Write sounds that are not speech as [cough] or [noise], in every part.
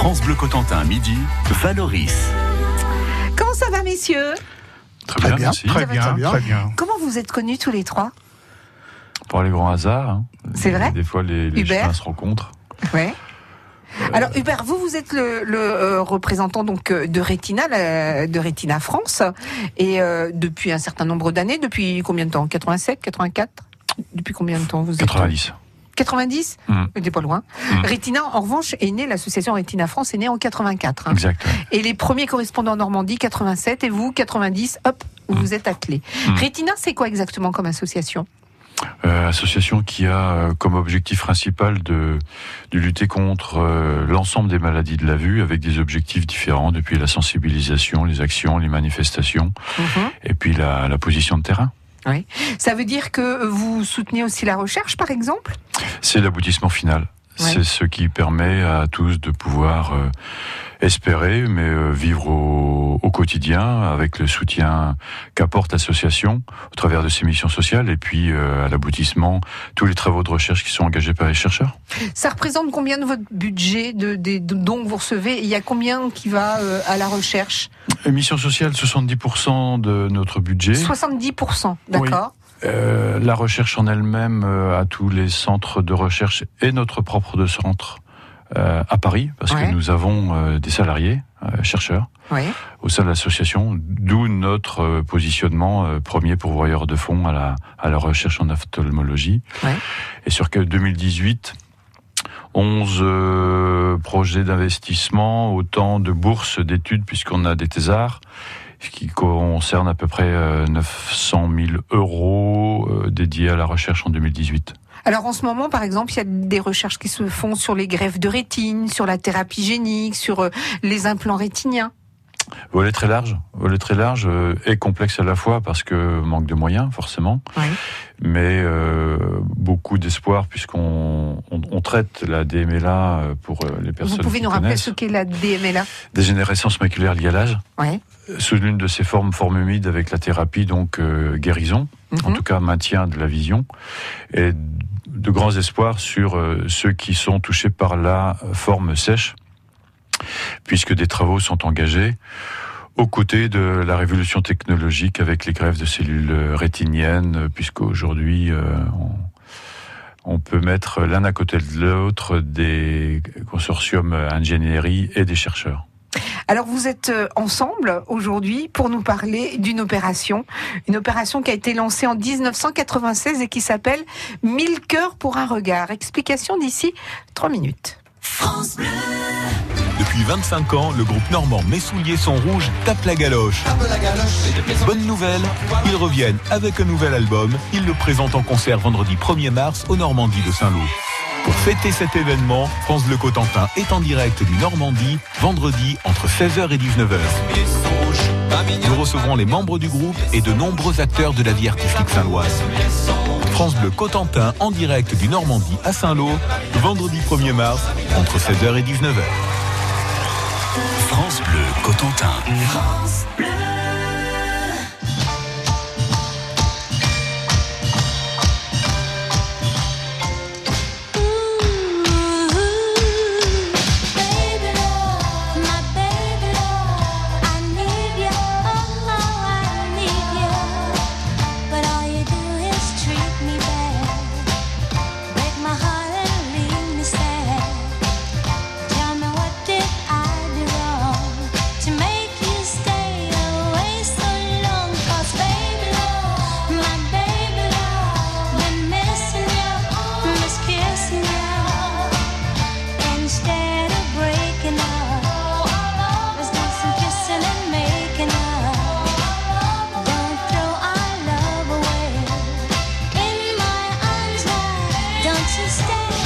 France Bleu Cotentin, midi, Valoris. Comment ça va, messieurs? Très, bien, merci. Ça Très bien, très très bien. bien. Comment vous êtes connus tous les trois? Par les grands hasards. hein. C'est vrai Des fois, les, les Hubert chemins se rencontrent. Ouais. Alors Hubert, vous vous êtes le, le, euh, représentant donc euh, de Retina, la- de Retina France, et euh, depuis un certain nombre d'années, depuis combien de temps? 87, 84 Depuis combien de temps vous êtes? 90. 90 Mm. T'es pas loin. Mm. Retina, en revanche, est née, l'association Retina France est née en 84. hein. Et les premiers correspondants en Normandie, 87, et vous, 90, hop, vous vous êtes attelés. Mm. Retina, c'est quoi exactement comme association? Euh, association qui a euh, comme objectif principal de, de lutter contre euh, l'ensemble des maladies de la vue avec des objectifs différents depuis la sensibilisation, les actions, les manifestations et puis la, la position de terrain. Ça veut dire que vous soutenez aussi la recherche, par exemple? C'est l'aboutissement final. Ouais. C'est ce qui permet à tous de pouvoir euh, espérer, mais euh, vivre au, au quotidien avec le soutien qu'apporte l'association au travers de ses missions sociales et puis euh, à l'aboutissement tous les travaux de recherche qui sont engagés par les chercheurs. Ça représente combien de votre budget de, des de dons que vous recevez Il y a combien qui va euh, à la recherche? Euh, Mission sociale, 70% de notre budget. 70%, d'accord Euh, la recherche en elle-même euh, à tous les centres de recherche et notre propre de centre euh, à Paris, parce Ouais. que nous avons euh, des salariés, euh, chercheurs, au sein de l'association, d'où notre positionnement premier pourvoyeur de fonds à la, à la recherche en ophtalmologie. Ouais. Et sur que 2018, 11 euh, projets d'investissement, autant de bourses d'études, puisqu'on a des thésards, ce qui concerne à peu près euh, 900 000 euros dédiés à la recherche en 2018. Alors en ce moment, par exemple, il y a des recherches qui se font sur les greffes de rétine, sur la thérapie génique, sur euh, les implants rétiniens. Volet très large, volet très large euh, et complexe à la fois parce que manque de moyens forcément, Oui. mais euh, beaucoup d'espoir puisqu'on on, on traite la DMLA euh, pour euh, les personnes Vous pouvez qui nous rappeler ce qu'est la DMLA Dégénérescence maculaire liée à l'âge, Oui. sous l'une de ses formes, forme humide avec la thérapie donc euh, guérison, en Mhm. tout cas maintien de la vision, et de grands espoirs sur euh, ceux qui sont touchés par la forme sèche, puisque des travaux sont engagés aux côtés de la révolution technologique avec les greffes de cellules rétiniennes, puisqu'aujourd'hui euh, on, on peut mettre l'un à côté de l'autre des consortiums ingénierie et des chercheurs. Alors vous êtes euh, ensemble aujourd'hui pour nous parler d'une opération, une opération qui a été lancée en 1996 et qui s'appelle 1000 cœurs pour un regard. Explication d'ici trois minutes. Depuis 25 ans, le groupe normand Mes souliers sont rouges tape la galoche. Bonne nouvelle, ils reviennent avec un nouvel album. Ils le présentent en concert vendredi 1er mars au Normandie de Saint-Lô. Pour fêter cet événement, France Bleu Cotentin est en direct du Normandie, vendredi entre 16h et 19h. Nous recevrons les membres du groupe et de nombreux acteurs de la vie artistique saint-loise. France Bleu Cotentin en direct du Normandie à Saint-Lô, vendredi 1er mars entre 16h et 19h. France Bleu Cotentin. Baby stay.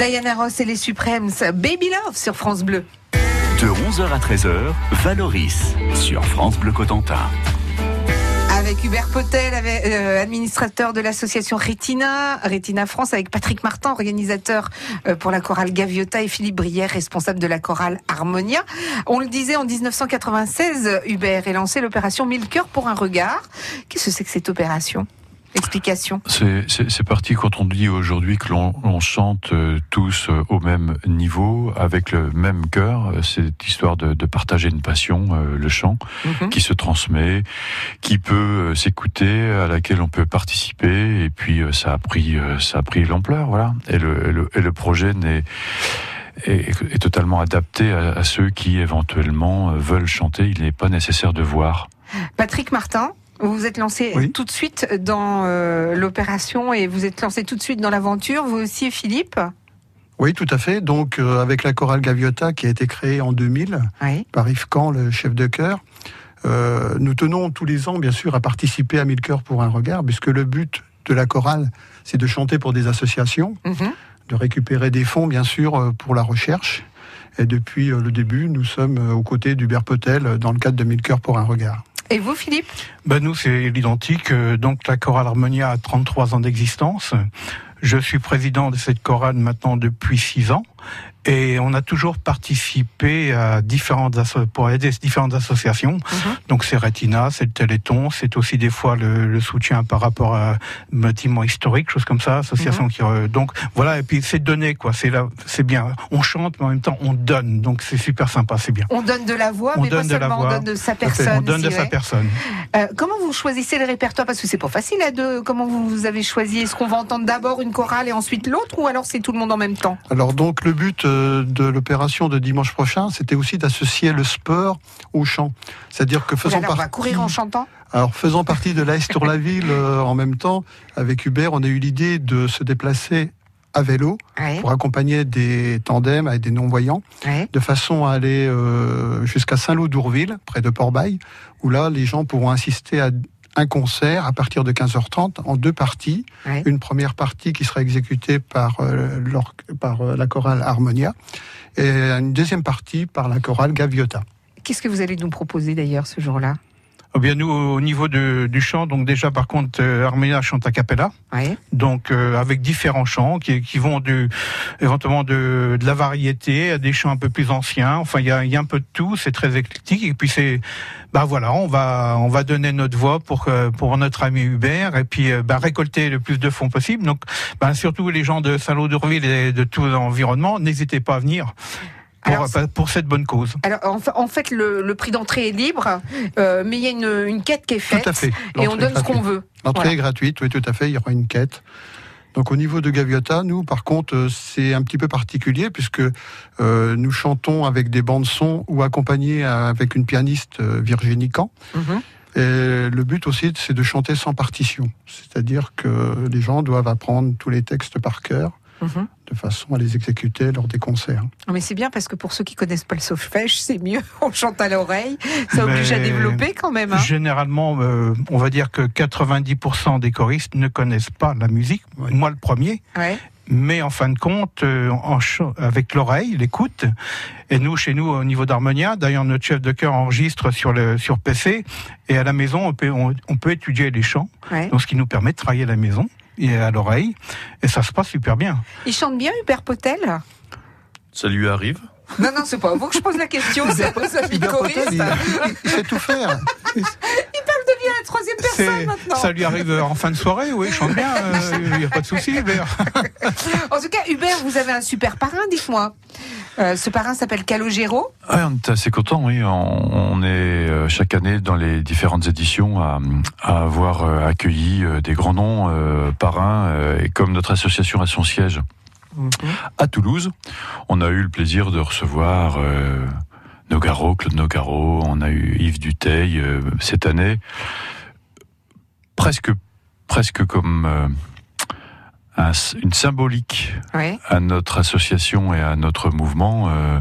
Diana Ross et les Supremes, Baby Love sur France Bleu. De 11h à 13h, Valoris sur France Bleu Cotentin. Avec Hubert Potel, avec, euh, administrateur de l'association Retina, Retina France, avec Patrick Martin, organisateur euh, pour la chorale Gaviota, et Philippe Brière, responsable de la chorale Harmonia. On le disait, en 1996, Hubert est lancé l'opération Mille cœurs pour un regard. Qu'est-ce que c'est que cette opération? Explication. C'est- parti quand on dit aujourd'hui que l'on on chante euh, tous euh, au même niveau, avec le même cœur. Euh, C'est histoire de, de partager une passion, le chant, Mhm. qui se transmet, qui peut s'écouter, à laquelle on peut participer. Et puis ça a pris, ça a pris l'ampleur, voilà. Et le, et le, et le projet n'est est, totalement adapté à, ceux qui éventuellement veulent chanter. Il n'est pas nécessaire de voir. Patrick Martin, vous vous êtes lancé Oui. tout de suite dans euh, l'opération et vous êtes lancé tout de suite dans l'aventure. Vous aussi, Philippe? Oui, tout à fait. Donc, euh, avec la chorale Gaviota qui a été créée en 2000 Oui. par Yves Camp, le chef de chœur, euh, nous tenons tous les ans, bien sûr, à participer à Mille Cœurs pour un regard, puisque le but de la chorale, c'est de chanter pour des associations, Mhm. de récupérer des fonds, bien sûr, pour la recherche. Et depuis le début, nous sommes aux côtés d'Hubert Potel dans le cadre de Mille Cœurs pour un regard. Et vous, Philippe Ben nous, c'est l'identique. Euh, Donc, la chorale Harmonia a 33 ans d'existence. Je suis président de cette chorale maintenant depuis 6 ans. Et on a toujours participé à différentes, pour aider différentes associations. Donc, c'est Retina, c'est le Téléthon, c'est aussi des fois le, le soutien par rapport à bâtiments historiques, choses comme ça, associations qui, euh, donc, voilà. Et puis, c'est donné, quoi. C'est là, c'est bien. On chante, mais en même temps, on donne. Donc, c'est super sympa, c'est bien. On donne de la voix, On mais pas donne de la seulement, on voix. donne de sa personne. On donne de sa personne. Euh, comment vous choisissez le répertoire? Parce que c'est pas facile à deux. Comment vous, vous avez choisi? Est-ce qu'on va entendre d'abord une chorale et ensuite l'autre ou alors c'est tout le monde en même temps? Alors donc le but euh, de l'opération de dimanche prochain, c'était aussi d'associer le sport au chant. C'est-à-dire que faisant Alors, on va partie, courir en chantant? Alors faisant partie de l'AS Tour la [laughs] Ville euh, en même temps, avec Hubert, on a eu l'idée de se déplacer à vélo Ouais, pour accompagner des tandems avec des non-voyants, ouais. de façon à aller euh, jusqu'à Saint-Lô-d'Ourville, près de Port-Bail, où là les gens pourront assister à un concert à partir de 15h30 en deux parties. Ouais. Une première partie qui sera exécutée par, euh, par euh, la chorale Harmonia et une deuxième partie par la chorale Gaviota. Qu'est-ce que vous allez nous proposer d'ailleurs ce jour-là? Eh bien, nous, au niveau de- du chant, donc déjà, par contre, euh, Harmonia chante a cappella, ouais. donc euh, avec différents chants qui, qui vont du, éventuellement de, de la variété à des chants un peu plus anciens. Enfin, il y a, y a un peu de tout. C'est très éclectique. Et puis c'est, bah voilà, on va, on va donner notre voix pour que- pour notre ami Hubert et puis euh, bah, récolter le plus de fonds possible. Donc, bah, surtout les gens de Saint-Lô-d'Urville et de tout l'environnement, n'hésitez pas à venir. Pour, Alors, pour cette bonne cause. Alors en fa- en fait, le, le prix d'entrée est libre, euh, mais il y a une, une quête qui est faite Tout à fait. et on donne ce qu'on veut. L'entrée Voilà. est gratuite, oui, tout à fait. Il y aura une quête. Donc au niveau de Gaviota, nous, par contre, euh, c'est un petit peu particulier puisque euh, nous chantons avec des bandes son ou accompagnés avec une pianiste Virginie Camp. Mhm. Et le but aussi, c'est de chanter sans partition. C'est-à-dire que les gens doivent apprendre tous les textes par cœur Mhm. de façon à les exécuter lors des concerts. Non, Mais c'est bien parce que pour ceux qui connaissent pas le solfège, c'est mieux. [laughs] On chante à l'oreille. Ça Mais- oblige à développer quand même. hein. Généralement, euh, on va dire que 90% des choristes ne connaissent pas la musique. Moi, le premier. Ouais. Mais en fin de compte, euh, en ch- avec l'oreille, l'écoute, et nous, chez nous, au niveau d'Harmonia, d'ailleurs, notre chef de chœur enregistre sur le sur PC, et à la maison, on peut, on, on peut étudier les chants, Ouais. donc ce qui nous permet de travailler à la maison et à l'oreille, et ça se passe super bien. Il chante bien Hubert Potel? Ça lui arrive? Non, non, c'est pas à vous que je pose la question, [laughs] c'est pas ça, Hubert Potel, choriste. il, il sait tout faire. [laughs] devient la troisième personne maintenant. Ça lui arrive en fin de soirée, oui, il chante bien, il n'y a pas de souci, Hubert. [laughs] En tout cas, Hubert, vous avez un super parrain, dites-moi. Euh, ce parrain s'appelle Calogero. Ouais, on est assez content, oui. On, on est euh, chaque année dans les différentes éditions à, à avoir euh, accueilli des grands noms euh, parrains. euh, et comme notre association a son siège à Toulouse, on a eu le plaisir de recevoir euh, Nogaro, Claude Nogaro, on a eu Yves Duteil euh, cette année. Presque, presque comme euh, un- une symbolique à notre association et à notre mouvement, euh,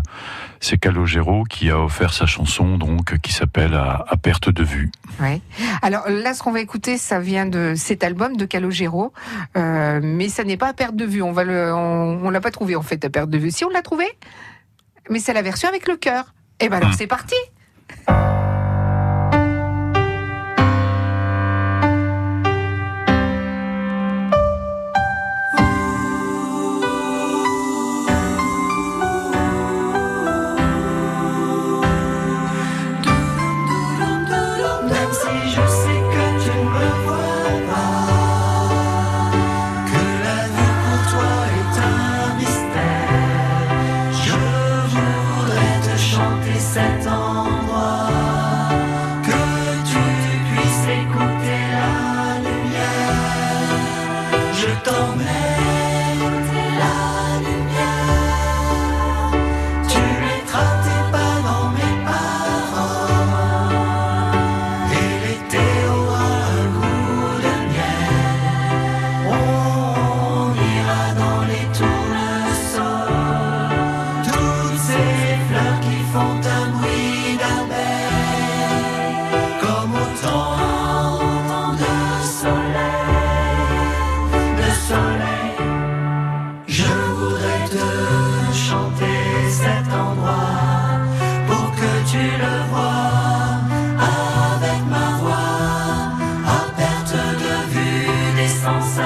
c'est Calogero qui a offert sa chanson donc qui s'appelle à, à perte de vue. Alors là, ce qu'on va écouter, ça vient de cet album de Calogero, euh, mais ça n'est pas à perte de vue. On va le, on, on l'a pas trouvé en fait à perte de vue. Si on l'a trouvé, mais c'est la version avec le cœur. Eh ben alors Hmm. c'est parti.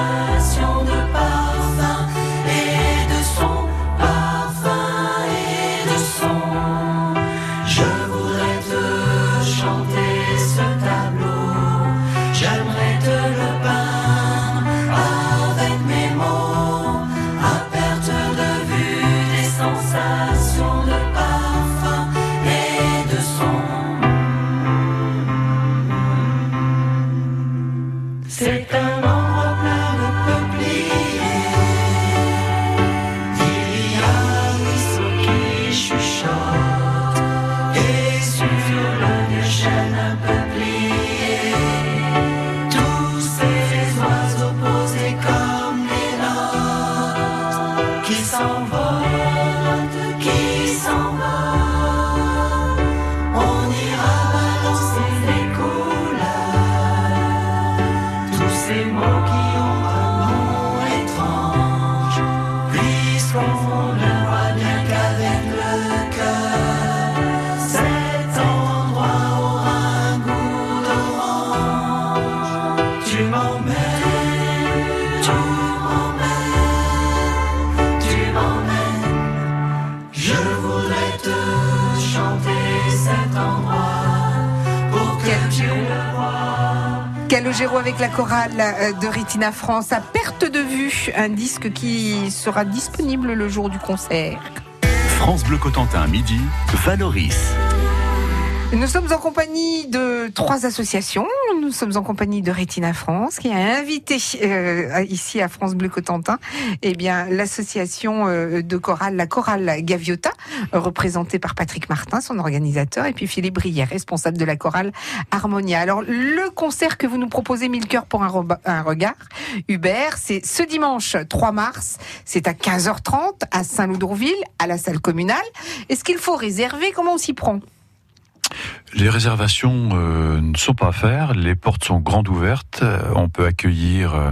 passion. Calogero avec la chorale euh, de Retina France à perte de vue, un disque qui sera disponible le jour du concert. France Bleu Cotentin, midi, Valoris. Nous sommes en compagnie de trois associations. Nous sommes en compagnie de Retina France qui a invité euh, ici à France Bleu Cotentin eh bien l'association euh, de chorale, la chorale Gaviota, représentée par Patrick Martin, son organisateur, et puis Philippe Brière, responsable de la chorale Harmonia. Alors le concert que vous nous proposez, Mille cœurs pour un, regard, Hubert, c'est ce dimanche 3 mars, c'est à 15h30 à Saint-Loup-d'Ourville, à la salle communale. Est-ce qu'il faut réserver? Comment on s'y prend? Les réservations euh, ne sont pas à faire, les portes sont grandes ouvertes, Euh, on peut accueillir euh,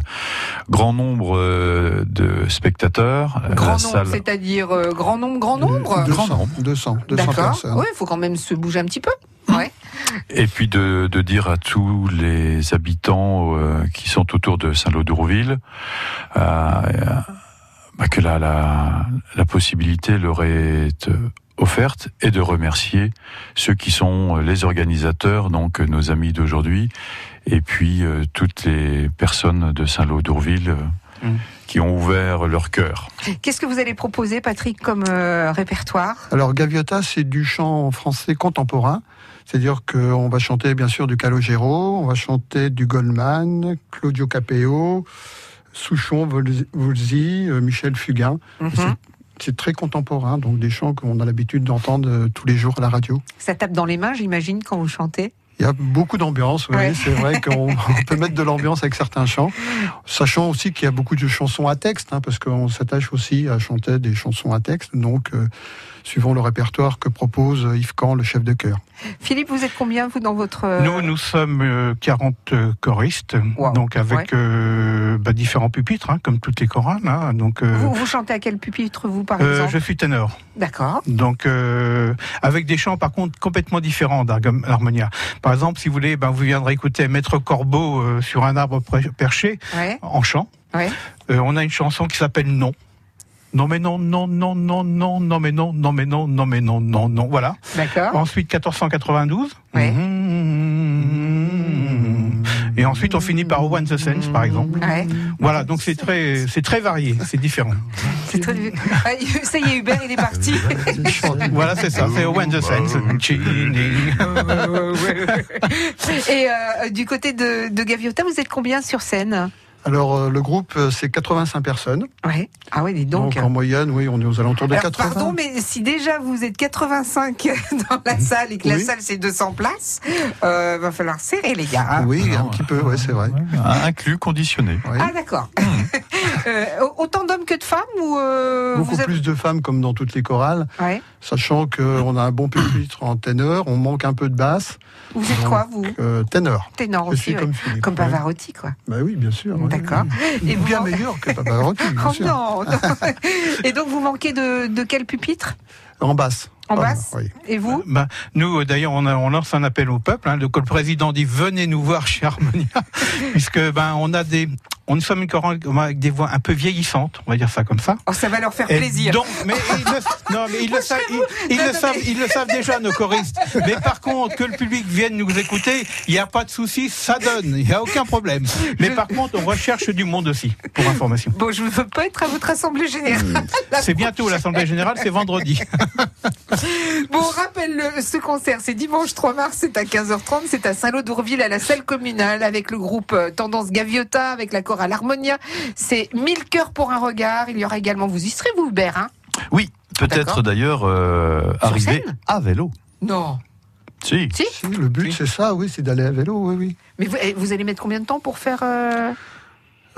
grand nombre euh, de spectateurs. Grand nombre, salle- c'est-à-dire euh, grand nombre, grand nombre 200, Grand nombre. 200, 200 D'accord. personnes. Oui, il faut quand même se bouger un petit peu. Ouais. Et puis de, de dire à tous les habitants euh, qui sont autour de Saint-Lô-d'Ourville bah, que la, la, la possibilité leur est euh, offerte et de remercier ceux qui sont les organisateurs, donc euh, nos amis d'aujourd'hui, et puis euh, toutes les personnes de Saint-Lô-d'Ourville euh, Mm. qui ont ouvert leur cœur. Qu'est-ce que vous allez proposer, Patrick, comme euh, répertoire? Alors Gaviota, c'est du chant français contemporain. C'est-à-dire qu'on va chanter bien sûr du Calogero, on va chanter du Goldman, Claudio Capeo, Souchon, Volzi- euh, Michel Fugain. C'est- très contemporain, donc des chants qu'on a l'habitude d'entendre euh, tous les jours à la radio. Ça tape dans les mains, j'imagine, quand vous chantez? Il y a beaucoup d'ambiance, oui, Ouais. c'est vrai qu'on [laughs] on peut mettre de l'ambiance avec certains chants, sachant aussi qu'il y a beaucoup de chansons à texte, hein, parce qu'on s'attache aussi à chanter des chansons à texte, donc euh, suivant le répertoire que propose Yves Camp, le chef de chœur. Philippe, vous êtes combien, vous, dans votre... euh, Nous, nous sommes euh, 40 euh, choristes, Wow. donc avec Ouais. euh, bah, différents pupitres, hein, comme toutes les chorales. hein. donc, euh, vous, vous chantez à quel pupitre, vous, par euh, exemple? je suis ténor. D'accord. Donc, euh, avec des chants par contre complètement différents d'Harmonia. Par exemple, si vous voulez, ben, vous viendrez écouter Maître Corbeau euh, sur un arbre perché Ouais. en chant. Ouais. Euh, on a une chanson qui s'appelle Non. Non mais non, non, non, non, non, non mais non, non mais non, non mais non, non, non, voilà. D'accord. Ensuite 1492. Ouais. Mhm. Et ensuite on finit par One the Sense par exemple. Ouais. Voilà, donc c'est très, c'est très varié, c'est différent. C'est très... Ah, Ça y est, Hubert, il est parti. [laughs] Voilà, c'est ça, c'est One the Sense. Et euh, du côté de, de Gaviota, vous êtes combien sur scène? Alors, euh, le groupe, euh, c'est 85 personnes. Ouais. Ah oui, dis donc. Donc, en moyenne, oui, on est aux alentours de Alors, 80. pardon, mais si déjà vous êtes 85 [laughs] dans la salle et que la Oui. salle c'est 200 places, euh, va falloir serrer les gars. hein. Oui, un petit peu, ouais, c'est vrai. Inclus, conditionné. Oui. Ah d'accord. [laughs] Euh, autant d'hommes que de femmes ou euh, Beaucoup vous êtes- plus de femmes comme dans toutes les chorales, Ouais. sachant qu'on a un bon pupitre en ténor, on manque un peu de basse. Vous êtes quoi vous? Euh, ténor. Ténor Je aussi. suis ouais. comme Philippe. Comme. Pavarotti quoi. Bah oui, bien sûr. ouais. D'accord. Et vous Bien meilleur que Pavarotti, bien Oh non, non. [laughs] Et donc vous manquez de, de quel pupitre? En basse. En Ah, basse? oui. Et vous? Ben, nous, euh, d'ailleurs, on, a- on lance un appel au peuple. Hein, donc, le président dit venez nous voir chez Harmonia, [laughs] puisque ben on a des, on nous sommes une chorale avec des voix un peu vieillissantes, on va dire ça comme ça. Oh, ça va leur faire Et plaisir. donc, mais ils le, non, mais ils le savent, ils, ils le savent, ils le savent déjà nos choristes. Mais par contre, que le public vienne nous écouter, il n'y a pas de souci, ça donne, il n'y a aucun problème. Mais par contre, on recherche du monde aussi, pour information. Bon, je ne veux pas être à votre assemblée générale. C'est bientôt l'assemblée générale, c'est vendredi. [laughs] Bon, on rappelle le- ce concert, c'est dimanche 3 mars, c'est à 15h30, c'est à Saint-Lô d'Ourville, à la salle communale, avec le groupe euh, Tendance Gaviota, avec la chorale Harmonia. C'est 1000 cœurs pour un regard. Il y aura également, vous y serez, vous, Hubert, hein Oui, peut-être d'ailleurs euh, arriver à vélo. Non. Si. Si Si, le but, c'est ça, oui, c'est d'aller à vélo, oui, oui. Mais vous, eh, vous allez mettre combien de temps pour faire... euh,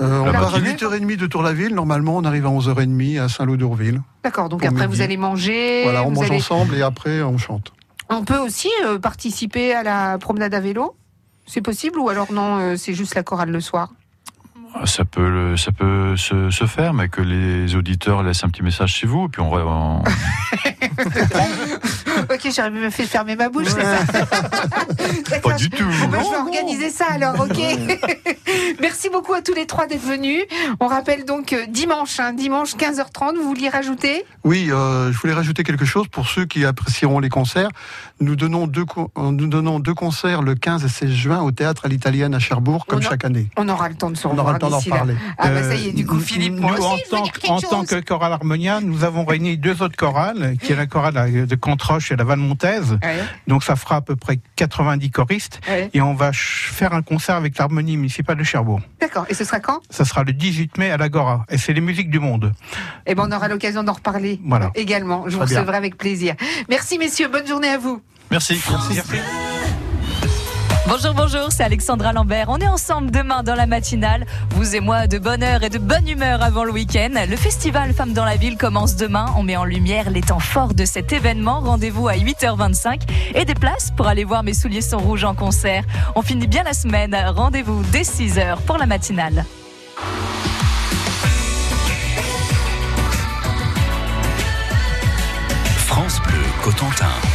Euh, on part à matinée 8h30 de Tour-la-Ville. Normalement, on arrive à 11h30 à Saint-Lô-d'Ourville. D'accord, donc après, midi. vous allez manger. Voilà, on mange allez- ensemble et après, on chante. On peut aussi euh, participer à la promenade à vélo? C'est possible ou alors non, euh, c'est juste la chorale le soir? Ça peut, le- ça peut se, se faire, mais que les auditeurs laissent un petit message chez vous, et puis on, on- [laughs] Ok, j'aurais même fait fermer ma bouche, c'est ça [laughs] D'accord, Pas du tout. Bon, ben, je vais organiser ça alors, ok [laughs] Merci beaucoup à tous les trois d'être venus. On rappelle donc euh, dimanche, hein, dimanche 15h30, vous vouliez rajouter? Oui, euh, je voulais rajouter quelque chose pour ceux qui apprécieront les concerts. Nous donnons deux, euh, nous donnons deux concerts le 15 et 16 juin au théâtre à l'italienne à Cherbourg, comme On a- chaque année. On aura le temps de se On revoir aura le temps d'en parler. Ah bah ça y est, du coup Philippe, nous, moi en aussi, tant, en tant que chorale Harmonia, nous avons réuni deux autres chorales, qui est la chorale de Cantroche et la Valmontaise. Ouais, Donc ça fera à peu près 90 choristes. ouais. Et on va faire un concert avec l'harmonie municipale de Cherbourg. D'accord, et ce sera quand? Ça sera le 18 mai à l'Agora. Et c'est les musiques du monde. Eh ben on aura l'occasion d'en reparler Voilà. également. Je vous recevrai avec plaisir. Merci messieurs, bonne journée à vous. Merci. Merci. Bonjour, bonjour, c'est Alexandra Lambert. On est ensemble demain dans la matinale. Vous et moi, de bonne heure et de bonne humeur avant le week-end. Le festival Femmes dans la ville commence demain. On met en lumière les temps forts de cet événement. Rendez-vous à 8h25 et des places pour aller voir Mes souliers sont rouges en concert. On finit bien la semaine. Rendez-vous dès 6h pour la matinale. France Bleu Cotentin.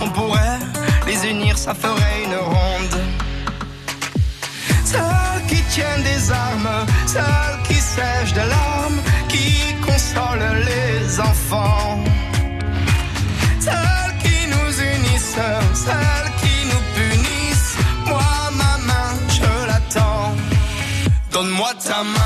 on pourrait les unir, ça ferait une ronde. Celles qui tiennent des armes, celles qui sèchent des larmes, qui consolent les enfants. Celles qui nous unissent, celles qui nous punissent. Moi, ma main, je l'attends. Donne-moi ta main.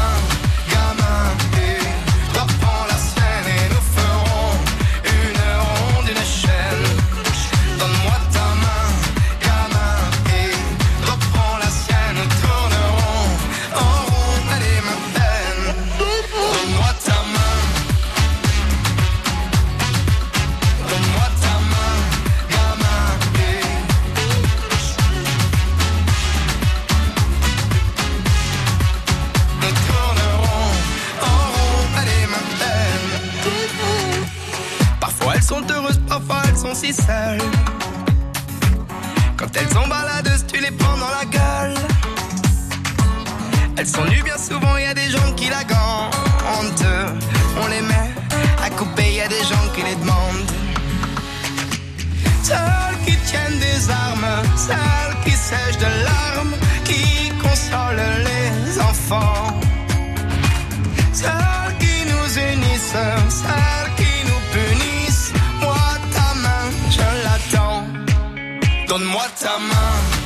Si seules. Quand elles ont baladeuse, tu les prends dans la gueule. Elles sont nues bien souvent, y a des gens qui la gantent. On les met à couper, y a des gens qui les demandent. Celles qui tiennent des armes, celles qui sèchent de larmes, qui consolent les enfants. Celles qui nous unissent, Donne-moi ta main,